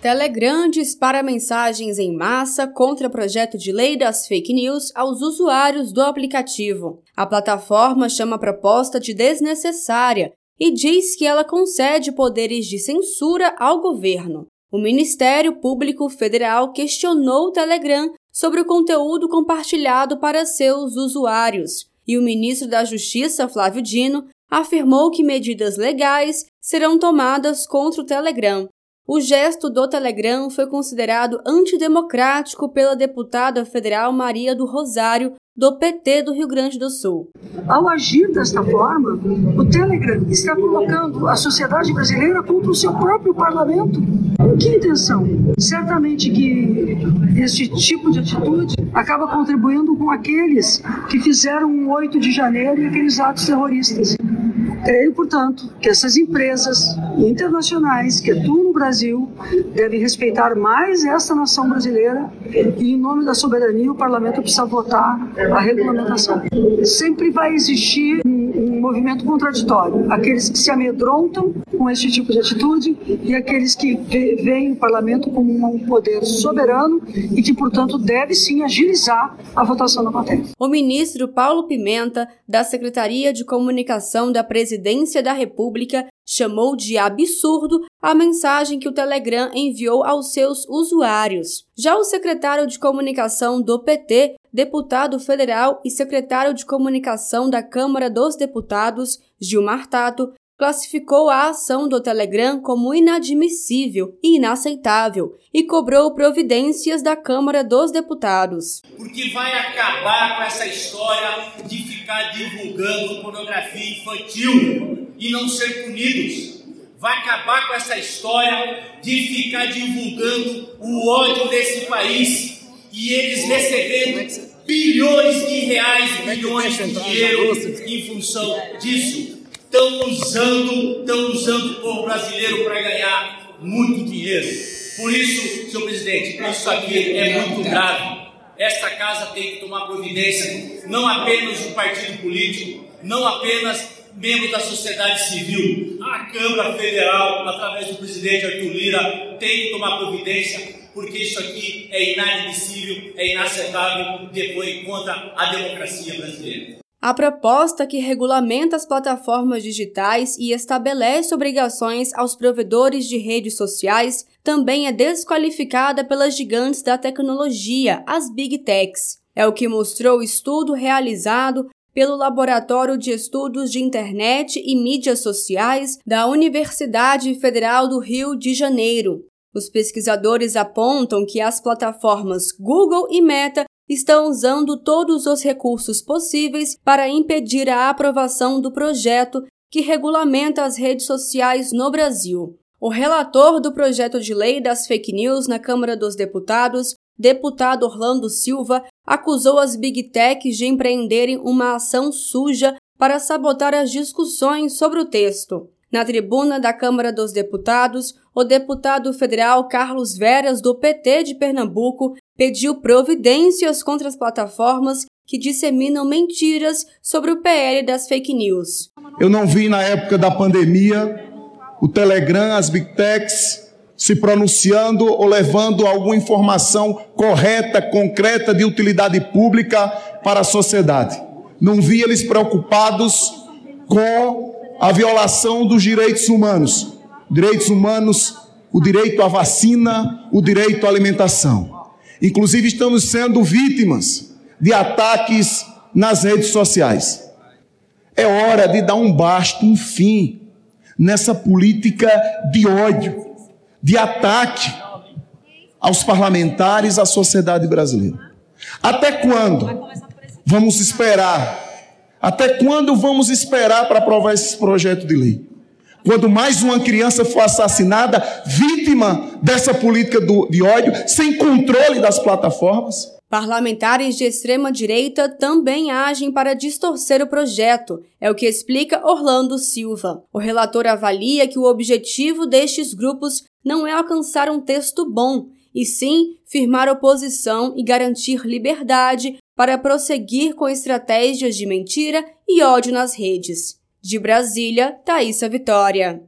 Telegram dispara mensagens em massa contra projeto de lei das fake news aos usuários do aplicativo. A plataforma chama a proposta de desnecessária e diz que ela concede poderes de censura ao governo. O Ministério Público Federal questionou o Telegram sobre o conteúdo compartilhado para seus usuários, e o ministro da Justiça, Flávio Dino, afirmou que medidas legais serão tomadas contra o Telegram. O gesto do Telegram foi considerado antidemocrático pela deputada federal Maria do Rosário, do PT do Rio Grande do Sul. Ao agir desta forma, o Telegram está colocando a sociedade brasileira contra o seu próprio parlamento. Com que intenção? Certamente que este tipo de atitude acaba contribuindo com aqueles que fizeram o 8 de janeiro e aqueles atos terroristas. Creio, portanto, que essas empresas internacionais que atuam no Brasil devem respeitar mais essa nação brasileira e, em nome da soberania, o parlamento precisa votar a regulamentação. Sempre vai existir um movimento contraditório: aqueles que se amedrontam com este tipo de atitude e aqueles que veem o parlamento como um poder soberano e que, portanto, deve sim agilizar a votação da matéria. O ministro Paulo Pimenta, da Secretaria de Comunicação da Presidência, Presidência da República chamou de absurdo a mensagem que o Telegram enviou aos seus usuários. Já o secretário de Comunicação do PT, deputado federal e secretário de Comunicação da Câmara dos Deputados, Gilmar Tato, classificou a ação do Telegram como inadmissível e inaceitável e cobrou providências da Câmara dos Deputados. Porque vai acabar com essa história de ficar divulgando pornografia infantil e não ser punidos. Vai acabar com essa história de ficar divulgando o ódio desse país e eles recebendo bilhões de reais, bilhões de dinheiro em função disso estão usando, estão usando o povo brasileiro para ganhar muito dinheiro. Por isso, senhor presidente, isso aqui é muito grave. Esta casa tem que tomar providência, não apenas o partido político, não apenas membros da sociedade civil, a Câmara Federal, através do presidente Arthur Lira, tem que tomar providência, porque isso aqui é inadmissível, é inaceitável, depois contra a democracia brasileira. A proposta que regulamenta as plataformas digitais e estabelece obrigações aos provedores de redes sociais também é desqualificada pelas gigantes da tecnologia, as Big Techs. É o que mostrou o estudo realizado pelo Laboratório de Estudos de Internet e Mídias Sociais da Universidade Federal do Rio de Janeiro. Os pesquisadores apontam que as plataformas Google e Meta estão usando todos os recursos possíveis para impedir a aprovação do projeto que regulamenta as redes sociais no Brasil. O relator do projeto de lei das fake news na Câmara dos Deputados, deputado Orlando Silva, acusou as big techs de empreenderem uma ação suja para sabotar as discussões sobre o texto. Na tribuna da Câmara dos Deputados, o deputado federal Carlos Veras, do PT de Pernambuco, pediu providências contra as plataformas que disseminam mentiras sobre o PL das fake news. Eu não vi na época da pandemia o Telegram, as Big Techs se pronunciando ou levando alguma informação correta, concreta, de utilidade pública para a sociedade. Não vi eles preocupados com a violação dos direitos humanos. Direitos humanos, o direito à vacina, o direito à alimentação. Inclusive, estamos sendo vítimas de ataques nas redes sociais. É hora de dar um basta, um fim nessa política de ódio, de ataque aos parlamentares, à sociedade brasileira. Até quando vamos esperar? Até quando vamos esperar para aprovar esse projeto de lei? Quando mais uma criança for assassinada, vítima dessa política de ódio, sem controle das plataformas? Parlamentares de extrema-direita também agem para distorcer o projeto, é o que explica Orlando Silva. O relator avalia que o objetivo destes grupos não é alcançar um texto bom, e sim firmar oposição e garantir liberdade para prosseguir com estratégias de mentira e ódio nas redes. De Brasília, Thaisa Vitória.